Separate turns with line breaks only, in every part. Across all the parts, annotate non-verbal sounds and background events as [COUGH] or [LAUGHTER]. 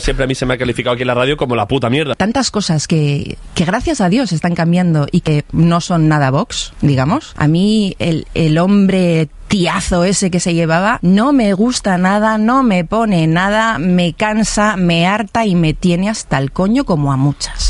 siempre a mí se me ha calificado aquí en la radio como la puta mierda.
Tantas cosas que, que gracias a Dios están cambiando y que no son nada Vox, digamos. A mí el, el hombre tiazo ese que se llevaba no me gusta nada, no me pone nada, me cansa, me harta y me tiene hasta el coño como a muchas.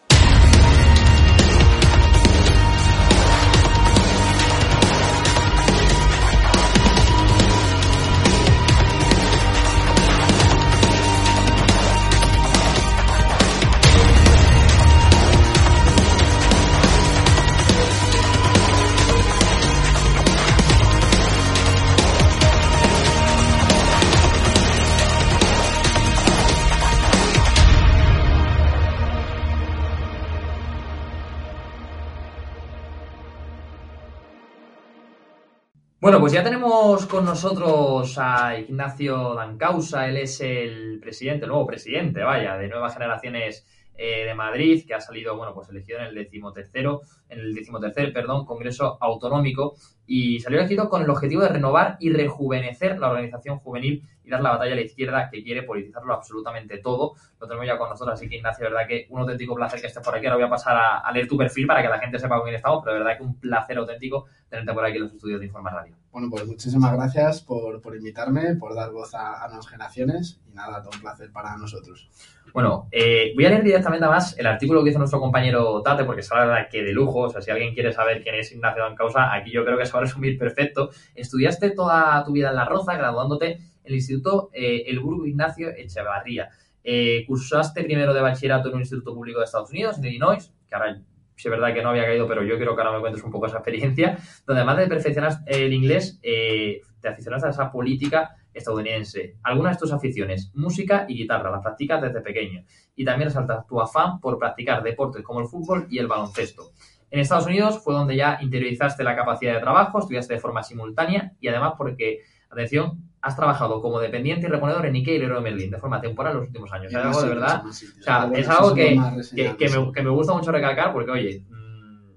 Bueno, pues ya tenemos con nosotros a Ignacio Dancausa, él es el presidente, el nuevo presidente, vaya, de Nuevas Generaciones eh, de Madrid, que ha salido, bueno, pues elegido en el decimotercero, en el decimotercer, perdón, Congreso Autonómico, y salió elegido con el objetivo de renovar y rejuvenecer la organización juvenil y dar la batalla a la izquierda que quiere politizarlo absolutamente todo. Lo tenemos ya con nosotros, así que Ignacio, verdad que un auténtico placer que estés por aquí. Ahora voy a pasar a, a leer tu perfil para que la gente sepa con quién estamos, pero verdad que un placer auténtico tenerte por aquí en los estudios de Informa Radio.
Bueno, pues muchísimas gracias por, por invitarme, por dar voz a, a nuevas generaciones y nada, todo un placer para nosotros.
Bueno, eh, voy a leer directamente además el artículo que hizo nuestro compañero Tate, porque es la verdad que de lujo. O sea, si alguien quiere saber quién es Ignacio Dancausa, aquí yo creo que se va a resumir perfecto. Estudiaste toda tu vida en La Roza, graduándote en el Instituto eh, El Burgo Ignacio Echevarría. Eh, cursaste primero de bachillerato en un instituto público de Estados Unidos, en Illinois, que ahora es verdad que no había caído, pero yo quiero que ahora me cuentes un poco esa experiencia, [LAUGHS] donde además de perfeccionar el inglés, eh, te aficionaste a esa política estadounidense. Algunas de tus aficiones, música y guitarra, las practicas desde pequeño. Y también resaltas tu afán por practicar deportes como el fútbol y el baloncesto. En Estados Unidos fue donde ya interiorizaste la capacidad de trabajo, estudiaste de forma simultánea y además porque, atención, has trabajado como dependiente y reponedor en Ikea y Leroy Merlin de forma temporal en los últimos años. Es algo de verdad, o sea, es algo que, que, me, que me gusta mucho recalcar porque, oye, mm,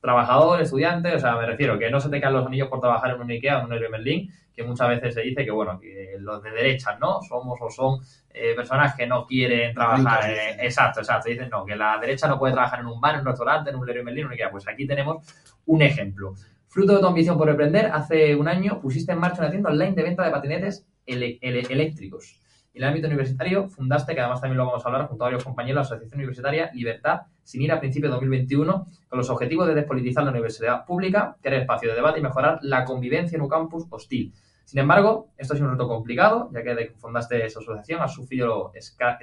trabajador, estudiante, o sea, me refiero que no se te caen los anillos por trabajar en un Ikea o en un Leroy Merlin, que muchas veces se dice que, bueno, que los de derechas, ¿no? Somos o son eh, personas que no quieren trabajar. Eh, exacto, exacto. Dicen, no, que la derecha no puede trabajar en un bar, en un restaurante, en un Leroy Merlin, en un Ikea. Pues aquí tenemos un ejemplo. Fruto de tu ambición por emprender, hace un año pusiste en marcha una tienda online de venta de patinetes ele- ele- eléctricos. En el ámbito universitario fundaste, que además también lo vamos a hablar junto a varios compañeros, la Asociación Universitaria Libertad sin ir a principios de 2021, con los objetivos de despolitizar la universidad pública, crear espacio de debate y mejorar la convivencia en un campus hostil. Sin embargo, esto sido un reto complicado, ya que desde que fundaste esa asociación has sufrido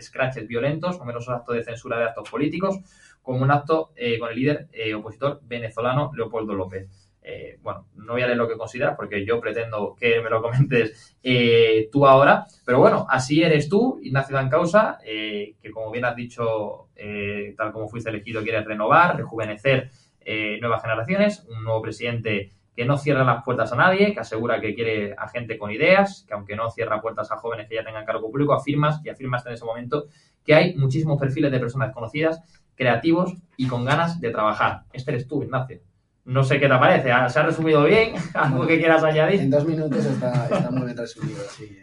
scratches violentos, numerosos actos de censura de actos políticos, como un acto eh, con el líder eh, opositor venezolano Leopoldo López. Eh, bueno, no voy a leer lo que consideras porque yo pretendo que me lo comentes tú ahora, pero bueno, así eres tú, Ignacio Dan Causa, que como bien has dicho, tal como fuiste elegido, quieres renovar, rejuvenecer nuevas generaciones, un nuevo presidente que no cierra las puertas a nadie, que asegura que quiere a gente con ideas, que aunque no cierra puertas a jóvenes que ya tengan cargo público, afirmas y afirmas en ese momento que hay muchísimos perfiles de personas desconocidas, creativos y con ganas de trabajar. Este eres tú, Ignacio. No sé qué te parece, ¿se ha resumido bien? [LAUGHS] ¿Algo que quieras añadir?
En dos minutos está, muy bien resumido, sí.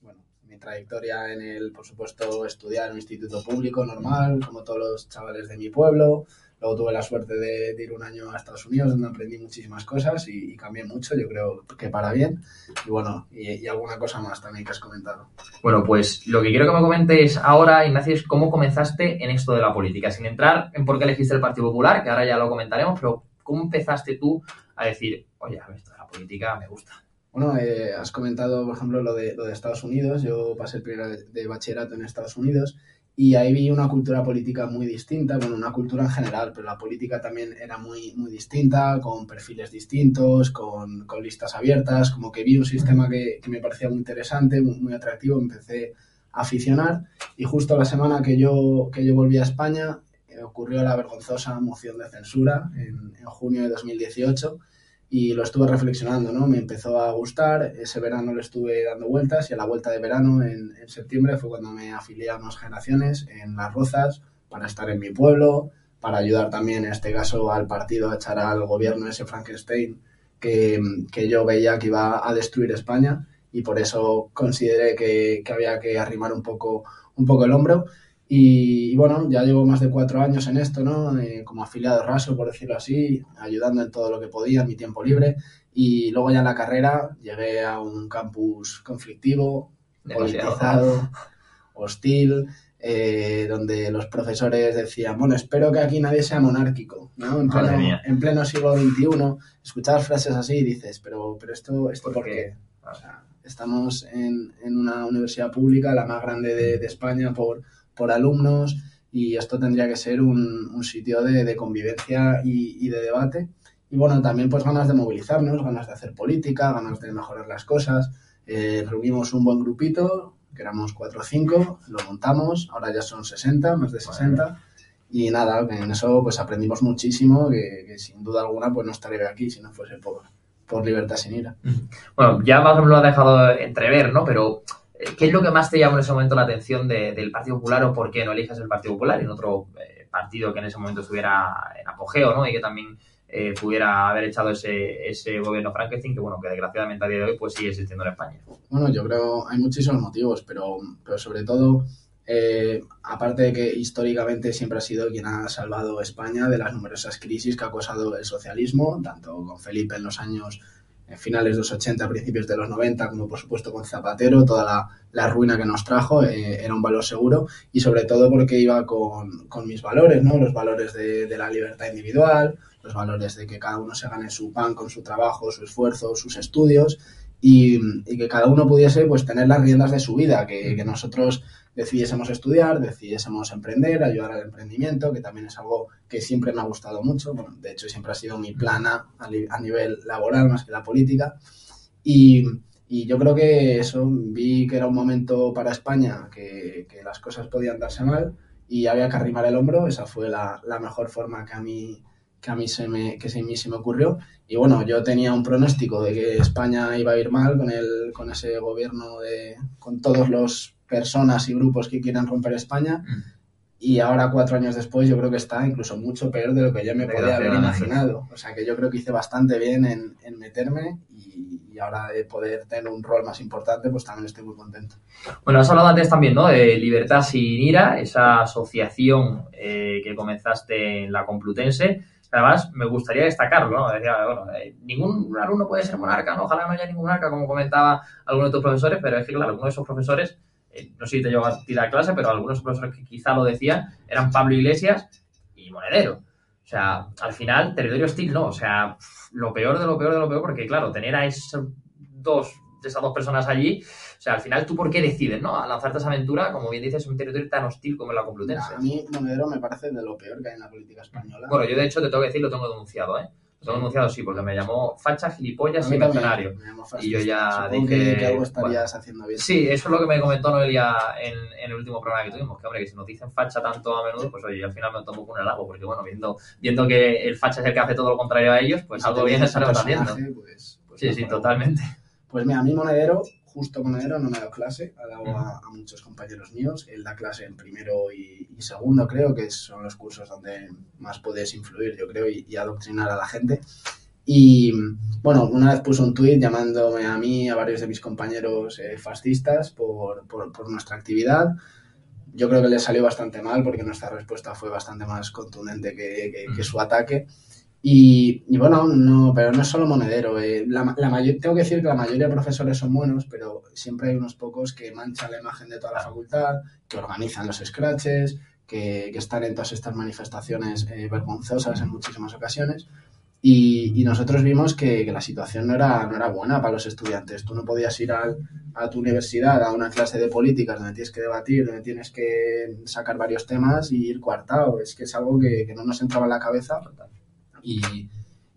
Bueno, mi trayectoria en el, por supuesto, estudiar en un instituto público normal, como todos los chavales de mi pueblo, Luego tuve la suerte de, ir un año a Estados Unidos donde aprendí muchísimas cosas y, cambié mucho, yo creo que para bien. Y bueno, y, alguna cosa más también que has comentado.
Bueno, pues lo que quiero que me comentes ahora, Ignacio, es cómo comenzaste en esto de la política, sin entrar en por qué elegiste el Partido Popular, que ahora ya lo comentaremos, pero ¿cómo empezaste tú a decir, oye, esto de la política me gusta?
Bueno, eh, has comentado, por ejemplo, lo de, lo de Estados Unidos. Yo pasé el primer de bachillerato en Estados Unidos y ahí vi una cultura política muy distinta, bueno, una cultura en general, pero la política también era muy, muy distinta, con perfiles distintos, con, con listas abiertas, como que vi un sistema que, que me parecía muy interesante, muy, atractivo, empecé a aficionar y justo la semana que yo, que yo volví a España ocurrió la vergonzosa moción de censura en, junio de 2018 y lo estuve reflexionando, ¿no? Me empezó a gustar, ese verano le estuve dando vueltas y a la vuelta de verano, en, en septiembre, fue cuando me afilié a unas generaciones en Las Rozas para estar en mi pueblo, para ayudar también, en este caso, al partido a echar al gobierno ese Frankenstein que, que yo veía que iba a destruir España y por eso consideré que, que había que arrimar un poco, un poco el hombro y, bueno, ya llevo más de cuatro años en esto, ¿no? Eh, como afiliado raso, por decirlo así, ayudando en todo lo que podía en mi tiempo libre. Y luego ya en la carrera llegué a un campus conflictivo, politizado, hostil, eh, donde los profesores decían, bueno, espero que aquí nadie sea monárquico, ¿no? En pleno, en pleno siglo XXI, escuchar frases así y dices, pero, pero esto, esto ¿por, qué? O sea, estamos en, en, una universidad pública, la más grande de, de España por por alumnos y esto tendría que ser un, sitio de, convivencia y, de debate. Y bueno, también pues ganas de movilizarnos, ganas de hacer política, ganas de mejorar las cosas. Eh, reunimos un buen grupito, que éramos 4 o 5, lo montamos, ahora ya son 60, más de 60. Y nada, en eso pues aprendimos muchísimo, que, sin duda alguna pues no estaría aquí si no fuese por, por Libertad sin Ira.
Bueno, ya más o menos lo ha dejado entrever, ¿no? Pero ¿Qué es lo que más te llamó en ese momento la atención del Partido Popular o por qué no eliges el Partido Popular en otro eh, partido que en ese momento estuviera en apogeo ¿no? y que también eh, pudiera haber echado ese, ese gobierno Frankenstein que, bueno, que desgraciadamente a día de hoy pues sigue existiendo en España?
Bueno, yo creo hay muchísimos motivos, pero, pero sobre todo, eh, aparte de que históricamente siempre ha sido quien ha salvado España de las numerosas crisis que ha causado el socialismo, tanto con Felipe en los años finales de los 80, principios de los 90, como por supuesto con Zapatero, toda la, la ruina que nos trajo eh, era un valor seguro y sobre todo porque iba con, con mis valores, ¿no? Los valores de, de, la libertad individual, los valores de que cada uno se gane su pan con su trabajo, su esfuerzo, sus estudios y, y que cada uno pudiese pues tener las riendas de su vida, que, que nosotros decidiésemos estudiar, decidiésemos emprender, ayudar al emprendimiento, que también es algo que siempre me ha gustado mucho. De hecho, siempre ha sido mi plana a, nivel laboral más que la política. Y, yo creo que eso, vi que era un momento para España, que, las cosas podían darse mal y había que arrimar el hombro. Esa fue la, mejor forma que a mí que a mí se me, que se, se me ocurrió. Y bueno, yo tenía un pronóstico de que España iba a ir mal con, el, con ese gobierno, de, con todos los personas y grupos que quieran romper España. Mm. Y ahora, cuatro años después, yo creo que está incluso mucho peor de lo que yo me podía haber imaginado. O sea que yo creo que hice bastante bien en, en meterme y, y, ahora de poder tener un rol más importante, pues también estoy muy contento.
Bueno, has hablado antes también, ¿no? De Libertad sin ira, esa asociación eh, que comenzaste en la Complutense. Además, me gustaría destacarlo, ¿no? Decía, bueno, eh, ningún alumno puede ser monarca, ¿no? Ojalá no haya ningún monarca, como comentaba alguno de tus profesores, pero es que, claro, alguno de esos profesores no sé si te llevo a tirar clase, pero algunos profesores que quizá lo decían eran Pablo Iglesias y Monedero. O sea, al final, territorio hostil no. O sea, lo peor de lo peor de lo peor, porque claro, tener a esos dos, esas dos personas allí, o sea, al final, ¿tú por qué decides, no? A lanzarte esa aventura, como bien dices, un territorio tan hostil como la Complutense.
A mí, Monedero me parece de lo peor que hay en la política española.
Bueno, yo de hecho te tengo que decir, lo tengo denunciado, ¿eh? Lo tengo denunciado, sí, porque me llamó facha, gilipollas y mercenario. Y yo ya dije...
que algo estarías haciendo bien.
Sí, eso es lo que me comentó Noelia en, en, el último programa que tuvimos, que hombre, que si nos dicen facha tanto a menudo, pues oye, al final me tomo con el halago, porque bueno, viendo, viendo que el facha es el que hace todo lo contrario a ellos, pues algo bien estaremos haciendo.
Pues, pues
sí, sí, totalmente.
Pues mira, a mí Monedero justo Monedero no me ha dado clase, ha dado a, muchos compañeros míos. Él da clase en primero y, segundo, creo, que son los cursos donde más puedes influir, yo creo, y, adoctrinar a la gente. Y bueno, una vez puso un tuit llamándome a mí, a varios de mis compañeros eh, fascistas por, por, nuestra actividad. Yo creo que le salió bastante mal porque nuestra respuesta fue bastante más contundente que, que su ataque. Y, bueno, no, pero no es solo monedero. Eh. La, mayor, tengo que decir que la mayoría de profesores son buenos, pero siempre hay unos pocos que manchan la imagen de toda la facultad, que organizan los scratches, que, están en todas estas manifestaciones eh, vergonzosas en muchísimas ocasiones. Y, nosotros vimos que, la situación no era, no era buena para los estudiantes. Tú no podías ir a tu universidad a una clase de políticas donde tienes que debatir, donde tienes que sacar varios temas y ir coartado. Es que es algo que, que no nos entraba en la cabeza y,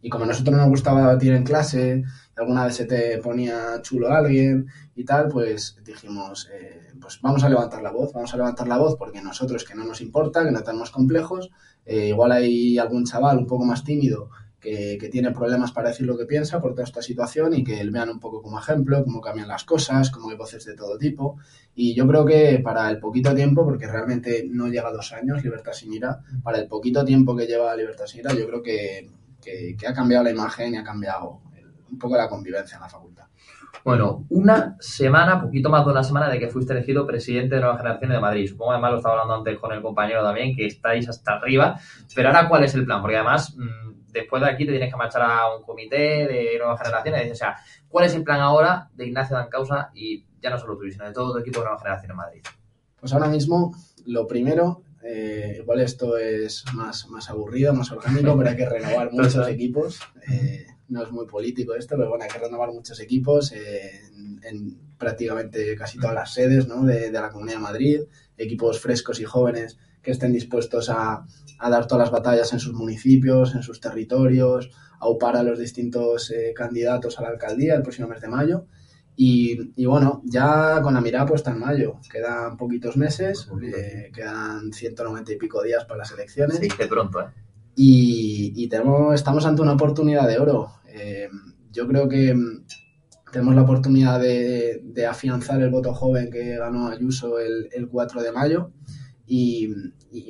y como a nosotros nos gustaba debatir en clase, alguna vez se te ponía chulo alguien y tal, pues dijimos, eh, pues vamos a levantar la voz, vamos a levantar la voz porque nosotros que no nos importa, que no tenemos complejos, eh, igual hay algún chaval un poco más tímido que, que, tiene problemas para decir lo que piensa por toda esta situación y que le vean un poco como ejemplo, cómo cambian las cosas, cómo hay voces de todo tipo. Y yo creo que para el poquito tiempo, porque realmente no llega a dos años Libertad sin ira, para el poquito tiempo que lleva Libertad sin ira, yo creo que, que, ha cambiado la imagen y ha cambiado un poco la convivencia en la facultad.
Bueno, una semana, poquito más de una semana de que fuiste elegido presidente de Nueva Generación de Madrid. Supongo además lo estaba hablando antes con el compañero también, que estáis hasta arriba. Pero ahora, ¿cuál es el plan? Porque además, mm, después de aquí te tienes que marchar a un comité de nuevas generaciones. O sea, ¿cuál es el plan ahora de Ignacio Dancausa y ya no solo tuyo, sino de todo tu equipo de Nueva Generación en Madrid?
Pues ahora mismo, lo primero, eh, igual esto es más, más aburrido, más orgánico, pero hay que renovar [LAUGHS] muchos equipos. Eh, no es muy político esto, pero bueno, hay que renovar muchos equipos eh, en, prácticamente casi todas las sedes ¿no? de, de la Comunidad de Madrid, equipos frescos y jóvenes que estén dispuestos a, a dar todas las batallas en sus municipios, en sus territorios, a upar a los distintos eh, candidatos a la alcaldía el próximo mes de mayo. Y, y, bueno, ya con la mirada puesta en mayo, quedan poquitos meses, eh, quedan 190 y pico días para las elecciones.
Sí, de pronto, ¿eh?
Y, y tenemos, estamos ante una oportunidad de oro. Eh, yo creo que tenemos la oportunidad de, de, afianzar el voto joven que ganó Ayuso el, el 4 de mayo y,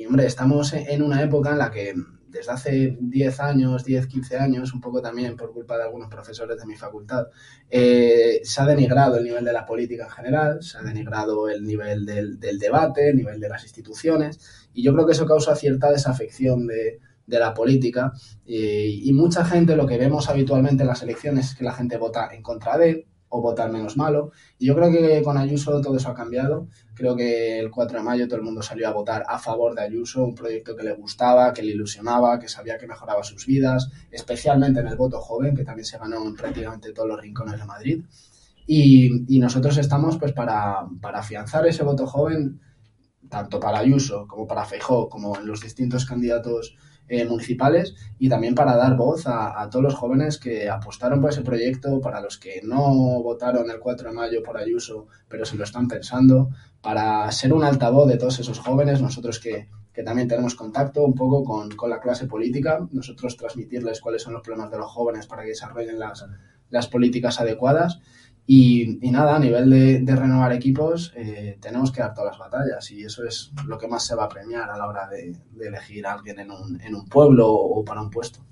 hombre, estamos en una época en la que desde hace 10 años, 10, 15 años, un poco también por culpa de algunos profesores de mi facultad, eh, se ha denigrado el nivel de la política en general, se ha denigrado el nivel del, debate, el nivel de las instituciones, y yo creo que eso causa cierta desafección de, la política y, y, mucha gente lo que vemos habitualmente en las elecciones es que la gente vota en contra de, o votar menos malo. Y yo creo que con Ayuso todo eso ha cambiado. Creo que el 4 de mayo todo el mundo salió a votar a favor de Ayuso, un proyecto que le gustaba, que le ilusionaba, que sabía que mejoraba sus vidas, especialmente en el voto joven, que también se ganó en prácticamente todos los rincones de Madrid. Y, nosotros estamos pues para, para afianzar ese voto joven, tanto para Ayuso como para Feijó, como en los distintos candidatos eh, municipales y también para dar voz a, todos los jóvenes que apostaron por ese proyecto, para los que no votaron el 4 de mayo por Ayuso, pero si lo están pensando, para ser un altavoz de todos esos jóvenes, nosotros que, también tenemos contacto un poco con, con, la clase política, nosotros transmitirles cuáles son los problemas de los jóvenes para que desarrollen las, las políticas adecuadas y, nada, a nivel de, renovar equipos, eh, tenemos que dar todas las batallas y eso es lo que más se va a premiar a la hora de, elegir a alguien en un, en un, pueblo o para un puesto.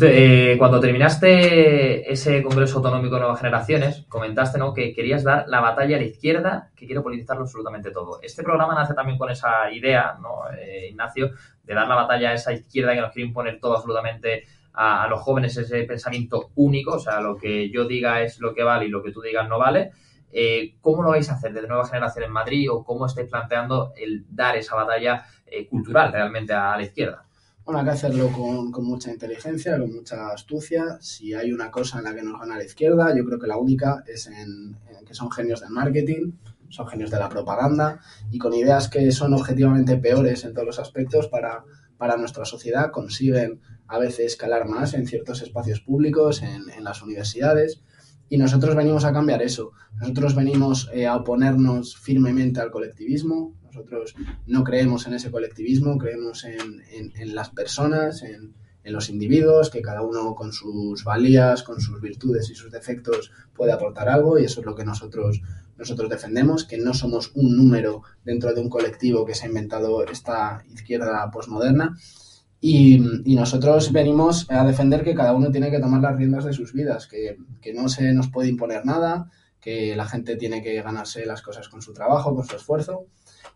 Eh, cuando terminaste ese Congreso Autonómico de Nuevas Generaciones, comentaste ¿no? que querías dar la batalla a la izquierda, que quiere politizarlo absolutamente todo. Este programa nace también con esa idea, ¿no, eh, Ignacio, de dar la batalla a esa izquierda que nos quiere imponer todo absolutamente a, los jóvenes ese pensamiento único, o sea, lo que yo diga es lo que vale y lo que tú digas no vale. Eh, ¿Cómo lo vais a hacer desde Nueva Generación en Madrid o cómo estáis planteando el dar esa batalla eh, cultural realmente a la izquierda?
Bueno, hay que hacerlo con, mucha inteligencia, con mucha astucia. Si hay una cosa en la que nos gana la izquierda, yo creo que la única es en, en que son genios del marketing, son genios de la propaganda y con ideas que son objetivamente peores en todos los aspectos para, para nuestra sociedad consiguen a veces escalar más en ciertos espacios públicos, en, las universidades. Y nosotros venimos a cambiar eso. Nosotros venimos eh, a oponernos firmemente al colectivismo. Nosotros no creemos en ese colectivismo, creemos en, las personas, en los individuos, que cada uno con sus valías, con sus virtudes y sus defectos puede aportar algo y eso es lo que nosotros, nosotros defendemos, que no somos un número dentro de un colectivo que se ha inventado esta izquierda posmoderna. Y, y, nosotros venimos a defender que cada uno tiene que tomar las riendas de sus vidas, que, que no se nos puede imponer nada, que la gente tiene que ganarse las cosas con su trabajo, con su esfuerzo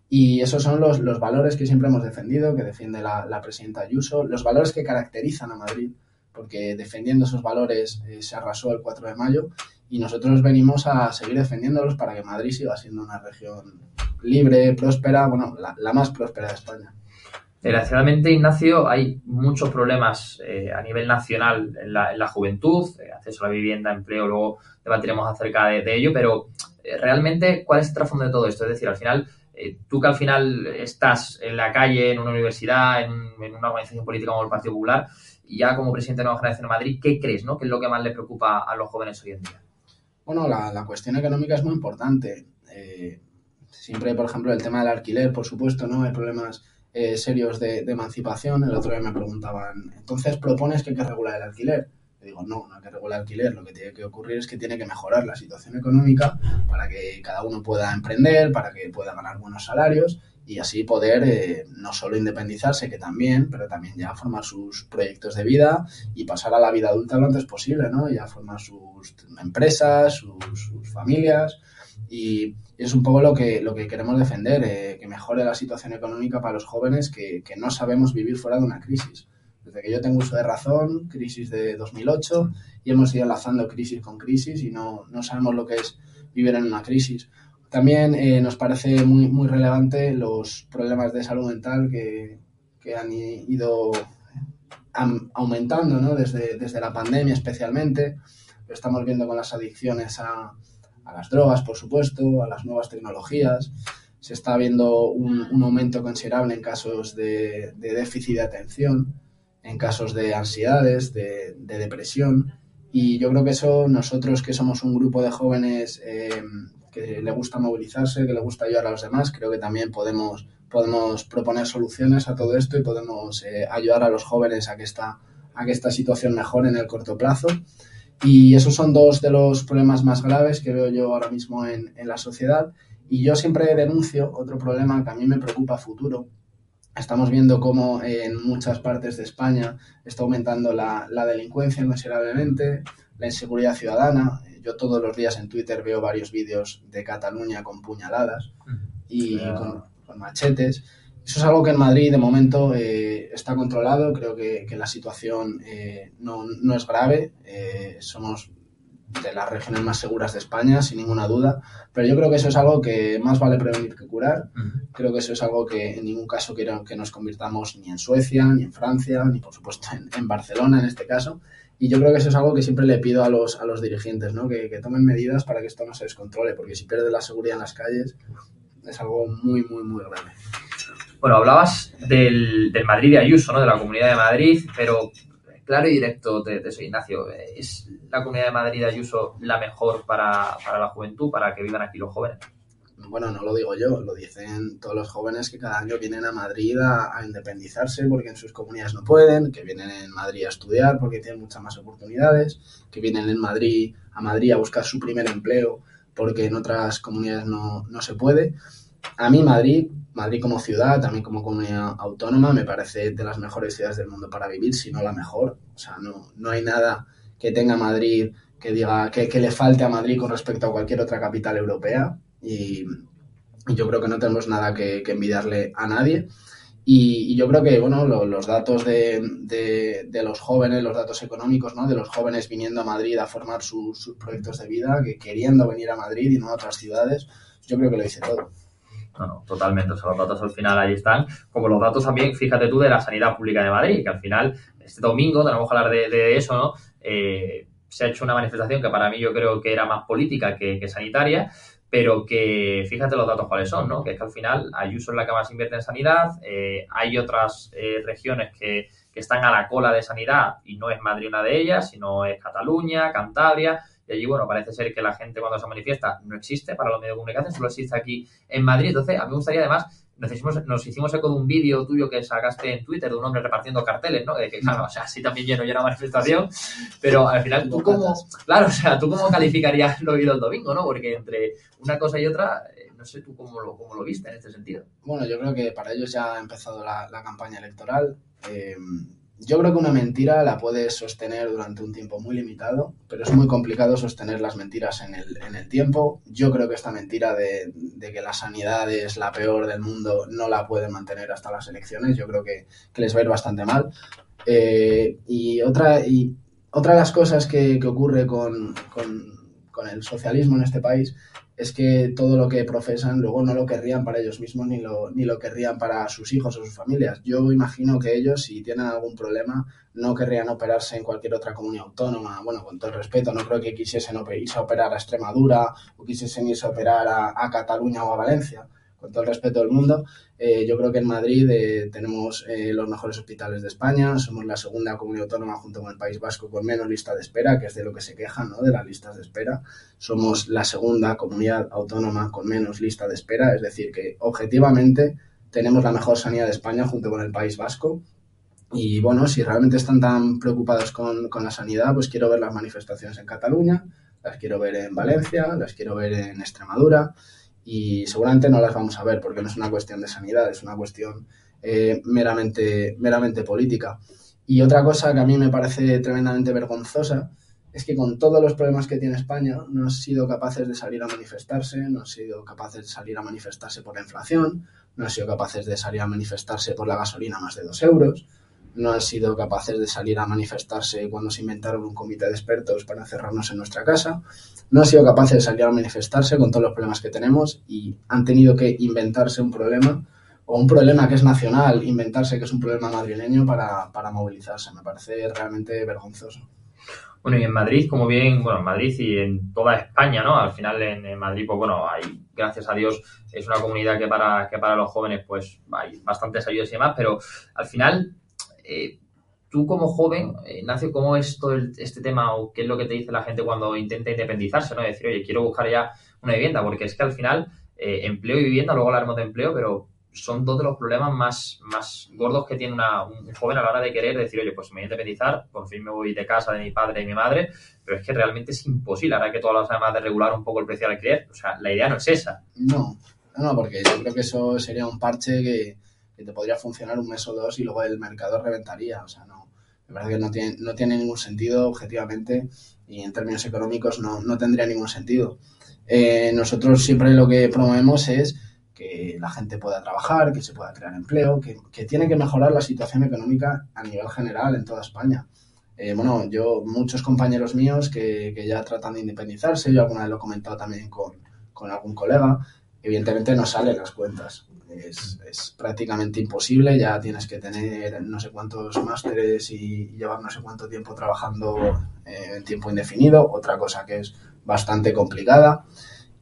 y esos son los, los valores que siempre hemos defendido, que defiende la, la, presidenta Ayuso, los valores que caracterizan a Madrid, porque defendiendo esos valores eh, se arrasó el 4 de mayo y nosotros venimos a seguir defendiéndolos para que Madrid siga siendo una región libre, próspera, bueno, la, la más próspera de España.
Desgraciadamente, Ignacio, hay muchos problemas eh, a nivel nacional en la, en la juventud, eh, acceso a la vivienda, empleo, luego debatiremos acerca de, de ello, pero eh, realmente, ¿cuál es el trasfondo de todo esto? Es decir, al final, eh, tú que al final estás en la calle, en una universidad, en, una organización política como el Partido Popular, y ya como presidente de Nueva Generación de Madrid, ¿qué crees, no? ¿Qué es lo que más le preocupa a los jóvenes hoy en día?
Bueno, la, la cuestión económica es muy importante. Eh, siempre, por ejemplo, el tema del alquiler, por supuesto, ¿no? Hay problemas eh, serios de, emancipación. El otro día me preguntaban, entonces propones que hay que regular el alquiler. Le digo, no, no hay que regular el alquiler. Lo que tiene que ocurrir es que tiene que mejorar la situación económica para que cada uno pueda emprender, para que pueda ganar buenos salarios y así poder eh, no solo independizarse, que también, pero también ya formar sus proyectos de vida y pasar a la vida adulta lo antes posible, ¿no? Ya formar sus empresas, sus, sus familias y es un poco lo que, lo que queremos defender, eh, que mejore la situación económica para los jóvenes que, que, no sabemos vivir fuera de una crisis. Desde que yo tengo uso de razón, crisis de 2008, y hemos ido enlazando crisis con crisis y no, no sabemos lo que es vivir en una crisis. También eh, nos parece muy, muy relevante los problemas de salud mental que, que han ido aumentando ¿no? desde, desde la pandemia especialmente. Lo estamos viendo con las adicciones a, a las drogas, por supuesto, a las nuevas tecnologías. Se está viendo un, un aumento considerable en casos de, de, déficit de atención, en casos de ansiedades, de, de, depresión. Y yo creo que eso nosotros que somos un grupo de jóvenes eh, que le gusta movilizarse, que le gusta ayudar a los demás, creo que también podemos, podemos proponer soluciones a todo esto y podemos eh, ayudar a los jóvenes a que, esta, a que esta situación mejore en el corto plazo. Y esos son dos de los problemas más graves que veo yo ahora mismo en, en, la sociedad. Y yo siempre denuncio otro problema que a mí me preocupa a futuro. Estamos viendo cómo en muchas partes de España está aumentando la, la delincuencia considerablemente, la inseguridad ciudadana. Yo todos los días en Twitter veo varios vídeos de Cataluña con puñaladas y con, con machetes. Eso es algo que en Madrid de momento eh, está controlado, creo que, que la situación eh, no, no, es grave, eh, somos de las regiones más seguras de España, sin ninguna duda, pero yo creo que eso es algo que más vale prevenir que curar, uh -huh. creo que eso es algo que en ningún caso quiero que nos convirtamos ni en Suecia, ni en Francia, ni por supuesto en, en Barcelona en este caso, y yo creo que eso es algo que siempre le pido a los, a los dirigentes, ¿no? que, que tomen medidas para que esto no se descontrole, porque si pierde la seguridad en las calles es algo muy, muy, muy grave.
Bueno, hablabas del, del, Madrid de Ayuso, ¿no? De la Comunidad de Madrid, pero claro y directo de, de eso, Ignacio, ¿es la Comunidad de Madrid de Ayuso la mejor para, para, la juventud, para que vivan aquí los jóvenes?
Bueno, no lo digo yo, lo dicen todos los jóvenes que cada año vienen a Madrid a, independizarse porque en sus comunidades no pueden, que vienen en Madrid a estudiar porque tienen muchas más oportunidades, que vienen en Madrid a Madrid a buscar su primer empleo porque en otras comunidades no, no se puede. A mí Madrid Madrid como ciudad, también como comunidad autónoma, me parece de las mejores ciudades del mundo para vivir, si no la mejor. O sea, no, no hay nada que tenga Madrid que diga que, que, le falte a Madrid con respecto a cualquier otra capital europea. Y, y yo creo que no tenemos nada que, que envidiarle a nadie. Y, yo creo que, bueno, los datos de, de, los jóvenes, los datos económicos, ¿no? De los jóvenes viniendo a Madrid a formar sus proyectos de vida, que queriendo venir a Madrid y no a otras ciudades, yo creo que lo dice todo.
No, no, totalmente. O sea, los datos al final ahí están. Como los datos también, fíjate tú, de la sanidad pública de Madrid, que al final, este domingo, tenemos que hablar de, eso, ¿no? Eh, se ha hecho una manifestación que para mí yo creo que era más política que, sanitaria, pero que fíjate los datos cuáles son, ¿no? Que es que al final Ayuso es la que más invierte en sanidad, eh, hay otras eh, regiones que, que están a la cola de sanidad y no es Madrid una de ellas, sino es Cataluña, Cantabria, y allí, bueno, parece ser que la gente cuando se manifiesta no existe para los medios de comunicación, solo existe aquí en Madrid. Entonces, a mí me gustaría además nos hicimos, nos hicimos eco de un vídeo tuyo que sacaste en Twitter de un hombre repartiendo carteles, ¿no? De que, claro, o sea, así también lleno ya una manifestación, pero al final tú cómo, claro, o sea, tú cómo calificarías lo oído el domingo, ¿no? Porque entre una cosa y otra, eh, no sé tú cómo lo, cómo lo viste en este sentido.
Bueno, yo creo que para ellos ya ha empezado la, la campaña electoral. Eh, yo creo que una mentira la puedes sostener durante un tiempo muy limitado, pero es muy complicado sostener las mentiras en el, en el tiempo. Yo creo que esta mentira de, que la sanidad es la peor del mundo no la pueden mantener hasta las elecciones. Yo creo que, les va a ir bastante mal. Eh, y, otra, y otra de las cosas que, ocurre con, con el socialismo en este país es que todo lo que profesan luego no lo querrían para ellos mismos ni lo, ni lo querrían para sus hijos o sus familias. Yo imagino que ellos, si tienen algún problema, no querrían operarse en cualquier otra comunidad autónoma. Bueno, con todo respeto, no creo que quisiesen irse a operar a Extremadura o quisiesen irse a operar a Cataluña o a Valencia con todo el respeto del mundo, eh, yo creo que en Madrid eh, tenemos eh, los mejores hospitales de España, somos la segunda comunidad autónoma junto con el País Vasco con menos lista de espera, que es de lo que se quejan, ¿no? De las listas de espera. Somos la segunda comunidad autónoma con menos lista de espera, es decir, que objetivamente tenemos la mejor sanidad de España junto con el País Vasco. Y bueno, si realmente están tan preocupados con, con la sanidad, pues quiero ver las manifestaciones en Cataluña, las quiero ver en Valencia, las quiero ver en Extremadura y seguramente no las vamos a ver porque no es una cuestión de sanidad, es una cuestión eh, meramente, meramente política. Y otra cosa que a mí me parece tremendamente vergonzosa es que con todos los problemas que tiene España no han sido capaces de salir a manifestarse, no han sido capaces de salir a manifestarse por la inflación, no han sido capaces de salir a manifestarse por la gasolina más de dos euros, no han sido capaces de salir a manifestarse cuando se inventaron un comité de expertos para encerrarnos en nuestra casa, no han sido capaces de salir a manifestarse con todos los problemas que tenemos y han tenido que inventarse un problema o un problema que es nacional, inventarse que es un problema madrileño para, para movilizarse. Me parece realmente vergonzoso.
Bueno, y en Madrid, como bien, bueno, en Madrid y en toda España, ¿no? Al final en, Madrid, pues bueno, hay, gracias a Dios, es una comunidad que para, que para los jóvenes, pues hay bastantes ayudas y demás, pero al final eh, tú como joven, eh, Ignacio, ¿cómo es todo este tema o qué es lo que te dice la gente cuando intenta independizarse? ¿no? Decir, oye, quiero buscar ya una vivienda, porque es que al final, eh, empleo y vivienda, luego hablaremos de empleo, pero son dos de los problemas más, más gordos que tiene un joven a la hora de querer decir, oye, pues me voy a independizar, por fin me voy de casa de mi padre y mi madre, pero es que realmente es imposible, ahora que todas las además de regular un poco el precio del alquiler, o sea, la idea no es esa.
No, no, porque yo creo que eso sería un parche que que te podría funcionar un mes o dos y luego el mercado reventaría. O sea, no, me parece que no tiene, no tiene ningún sentido objetivamente y en términos económicos no, no tendría ningún sentido. Eh, nosotros siempre lo que promovemos es que la gente pueda trabajar, que se pueda crear empleo, que, que tiene que mejorar la situación económica a nivel general en toda España. Eh, bueno, yo, muchos compañeros míos que, que, ya tratan de independizarse, yo alguna vez lo he comentado también con, con algún colega, evidentemente no salen las cuentas es, prácticamente imposible, ya tienes que tener no sé cuántos másteres y llevar no sé cuánto tiempo trabajando eh, en tiempo indefinido, otra cosa que es bastante complicada.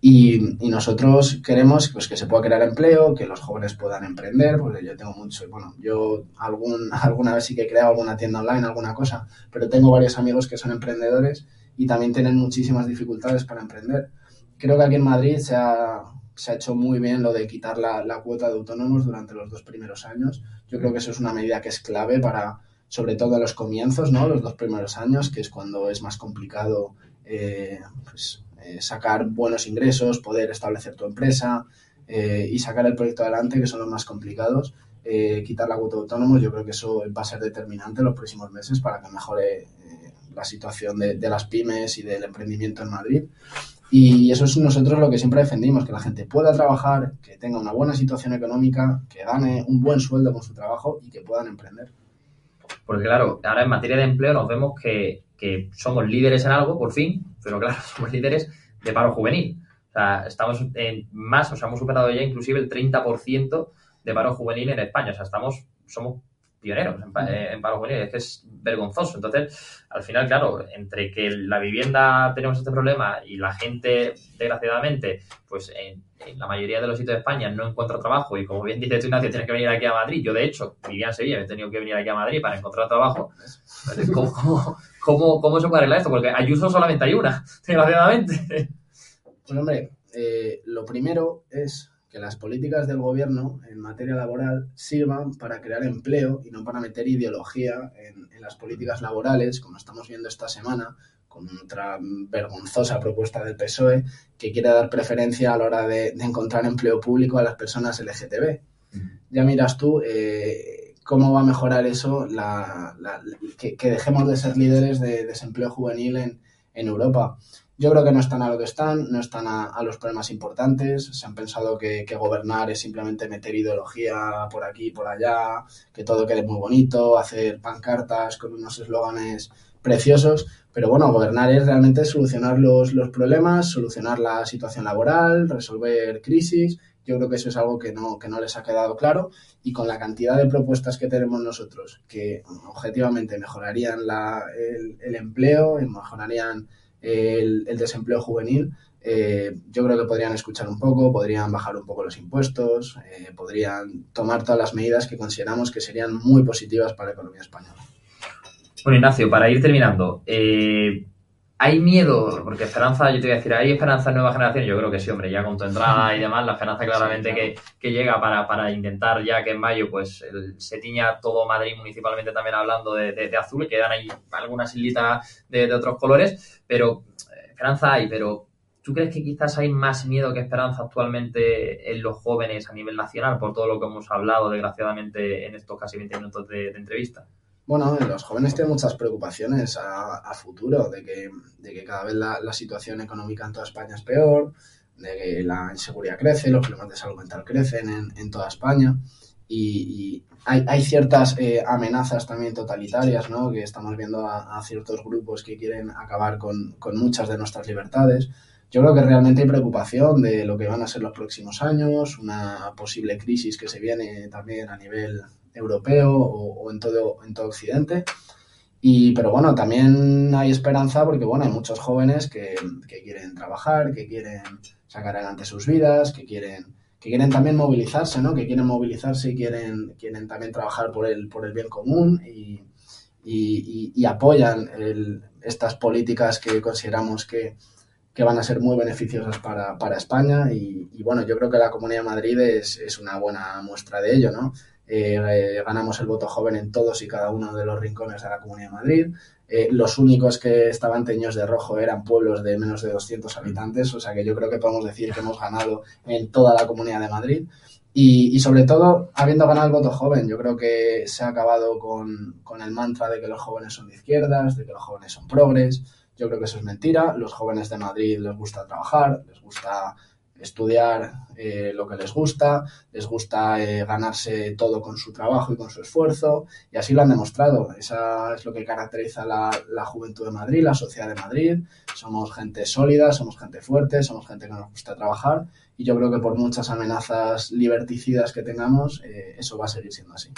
Y, nosotros queremos pues, que se pueda crear empleo, que los jóvenes puedan emprender, porque yo tengo mucho, bueno, yo algún, [LAUGHS] alguna vez sí que he creado alguna tienda online, alguna cosa, pero tengo varios amigos que son emprendedores y también tienen muchísimas dificultades para emprender. Creo que aquí en Madrid se ha, se ha hecho muy bien lo de quitar la, cuota de autónomos durante los dos primeros años. Yo creo que eso es una medida que es clave para, sobre todo en los comienzos, ¿no? Los dos primeros años, que es cuando es más complicado eh, pues, eh, sacar buenos ingresos, poder establecer tu empresa eh, y sacar el proyecto adelante, que son los más complicados. quitar la cuota de autónomos, yo creo que eso va a ser determinante en los próximos meses para que mejore la situación de, las pymes y del emprendimiento en Madrid. Y eso es nosotros lo que siempre defendimos, que la gente pueda trabajar, que tenga una buena situación económica, que gane un buen sueldo con su trabajo y que puedan emprender.
Porque claro, ahora en materia de empleo nos vemos que, que somos líderes en algo, por fin, pero claro, [LAUGHS] somos líderes de paro juvenil. O sea, estamos en más, o sea, hemos superado ya inclusive el 30% de paro juvenil en España. O sea, estamos, somos pioneros en, paro juvenil, es que es vergonzoso. Entonces, al final, claro, entre que la vivienda tenemos este problema y la gente, desgraciadamente, pues en, la mayoría de los sitios de España no encuentra trabajo y como bien dice tú, Ignacio, tienes que venir aquí a Madrid. Yo, de hecho, vivía en Sevilla, he tenido que venir aquí a Madrid para encontrar trabajo. ¿Cómo, cómo, cómo, se puede arreglar esto? Porque Ayuso solamente hay una, [LAUGHS] desgraciadamente.
Pues hombre, eh, lo primero es que las políticas del gobierno en materia laboral sirvan para crear empleo y no para meter ideología en, las políticas laborales, como estamos viendo esta semana, con otra vergonzosa propuesta del PSOE que quiere dar preferencia a la hora de, encontrar empleo público a las personas LGTB. Ya miras tú eh, cómo va a mejorar eso, que, dejemos de ser líderes de desempleo juvenil en, en Europa. Yo creo que no están a lo que están, no están a, los problemas importantes. Se han pensado que, gobernar es simplemente meter ideología por aquí y por allá, que todo quede muy bonito, hacer pancartas con unos eslóganes preciosos. Pero bueno, gobernar es realmente solucionar los, los problemas, solucionar la situación laboral, resolver crisis. Yo creo que eso es algo que no, que no les ha quedado claro y con la cantidad de propuestas que tenemos nosotros, que objetivamente mejorarían la, el, el empleo, mejorarían el, desempleo juvenil, eh, yo creo que podrían escuchar un poco, podrían bajar un poco los impuestos, eh, podrían tomar todas las medidas que consideramos que serían muy positivas para la economía española.
Bueno, Ignacio, para ir terminando, eh, ¿hay miedo? Porque esperanza, yo te voy a decir, ¿hay esperanza en nueva generación? Yo creo que sí, hombre, ya con tu entrada y demás, la esperanza claramente que, llega para, intentar ya que en mayo pues se tiña todo Madrid municipalmente también hablando de, de, de azul, quedan ahí algunas islitas de, de otros colores, pero eh, esperanza hay, pero ¿Tú crees que quizás hay más miedo que esperanza actualmente en los jóvenes a nivel nacional por todo lo que hemos hablado, desgraciadamente, en estos casi 20 minutos de, entrevista?
Bueno, los jóvenes tienen muchas preocupaciones a, futuro, de que, de que, cada vez la, situación económica en toda España es peor, de que la inseguridad crece, los problemas de salud mental crecen en, toda España y, hay, ciertas eh, amenazas también totalitarias, ¿no? Que estamos viendo a, ciertos grupos que quieren acabar con, con, muchas de nuestras libertades. Yo creo que realmente hay preocupación de lo que van a ser los próximos años, una posible crisis que se viene también a nivel europeo o, en, todo, en todo Occidente. Y, pero bueno, también hay esperanza porque bueno, hay muchos jóvenes que, que quieren trabajar, que quieren sacar adelante sus vidas, que quieren que quieren también movilizarse, ¿no? Que quieren movilizarse y quieren, quieren también trabajar por el, por el bien común y, y, apoyan estas políticas que consideramos que, que, van a ser muy beneficiosas para, para España. Y, bueno, yo creo que la Comunidad de Madrid es, es una buena muestra de ello, ¿no? Eh, ganamos el voto joven en todos y cada uno de los rincones de la Comunidad de Madrid. Eh, los únicos que estaban teñidos de rojo eran pueblos de menos de 200 habitantes, o sea que yo creo que podemos decir que hemos ganado en toda la Comunidad de Madrid. Y, sobre todo, habiendo ganado el voto joven, yo creo que se ha acabado con, con el mantra de que los jóvenes son de izquierdas, de que los jóvenes son progres. Yo creo que eso es mentira. Los jóvenes de Madrid les gusta trabajar, les gusta estudiar eh, lo que les gusta, les gusta eh, ganarse todo con su trabajo y con su esfuerzo, y así lo han demostrado. Esa es lo que caracteriza la, la, juventud de Madrid, la sociedad de Madrid. Somos gente sólida, somos gente fuerte, somos gente que nos gusta trabajar, y yo creo que por muchas amenazas liberticidas que tengamos, eh, eso va a seguir siendo así.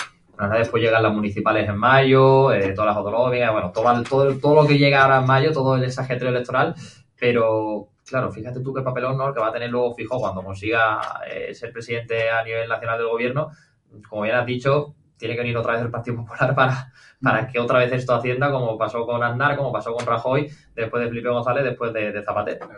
después llegan las municipales en mayo, todas las autonómicas, bueno, todo, todo, todo lo que llega ahora en mayo, todo el ajetreo electoral, pero claro, fíjate tú qué papelón ¿no? que va a tener luego fijo cuando consiga eh, ser presidente a nivel nacional del gobierno. Como bien has dicho, tiene que venir otra vez el Partido Popular para, para que otra vez esto hacienda, como pasó con Aznar, como pasó con Rajoy, después de Felipe González, después de, Zapatero.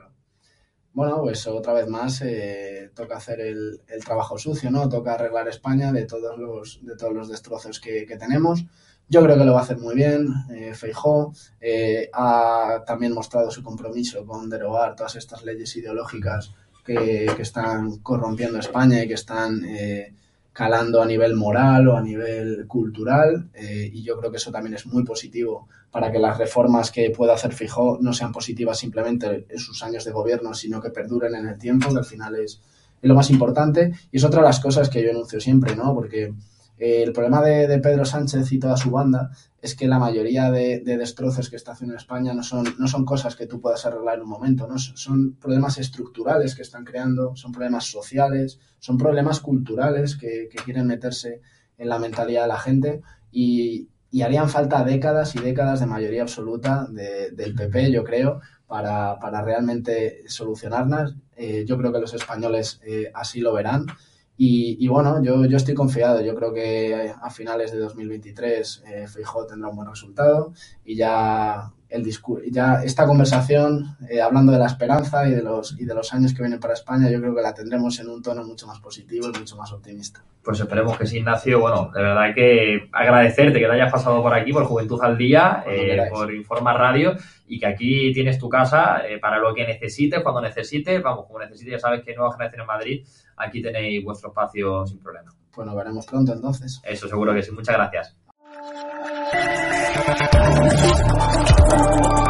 Bueno, pues otra vez más eh, toca hacer el, trabajo sucio, ¿no? Toca arreglar España de todos los, de todos los destrozos que tenemos. Yo creo que lo va a hacer muy bien. Eh, Feijó eh, ha también mostrado su compromiso con derogar todas estas leyes ideológicas que, están corrompiendo España y que están eh, calando a nivel moral o a nivel cultural eh, y yo creo que eso también es muy positivo para que las reformas que pueda hacer Fijó no sean positivas simplemente en sus años de gobierno, sino que perduren en el tiempo, que al final es, lo más importante. Y es otra de las cosas que yo enuncio siempre, ¿no? Porque el problema de, Pedro Sánchez y toda su banda es que la mayoría de, destrozos que está haciendo en España no son, cosas que tú puedas arreglar en un momento, ¿no? son problemas estructurales que están creando, son problemas sociales, son problemas culturales que, quieren meterse en la mentalidad de la gente y, harían falta décadas y décadas de mayoría absoluta del PP, yo creo, para, realmente solucionarlas. Eh, yo creo que los españoles eh, así lo verán. Y, bueno, yo, yo estoy confiado. Yo creo que a finales de 2023 eh, tendrá un buen resultado y ya el ya esta conversación, eh, hablando de la esperanza y de, los, y de los años que vienen para España, yo creo que la tendremos en un tono mucho más positivo y mucho más optimista.
Pues esperemos que sí, Ignacio. Bueno, de verdad que agradecerte que te hayas pasado por aquí, por Juventud al Día, eh, por Informa Radio y que aquí tienes tu casa eh, para lo que necesites, cuando necesites. Vamos, como necesites, ya sabes que Nueva Generación en Madrid, aquí tenéis vuestro espacio sin problema.
Pues nos veremos pronto entonces.
Eso seguro que sí. Muchas gracias.
Thank you.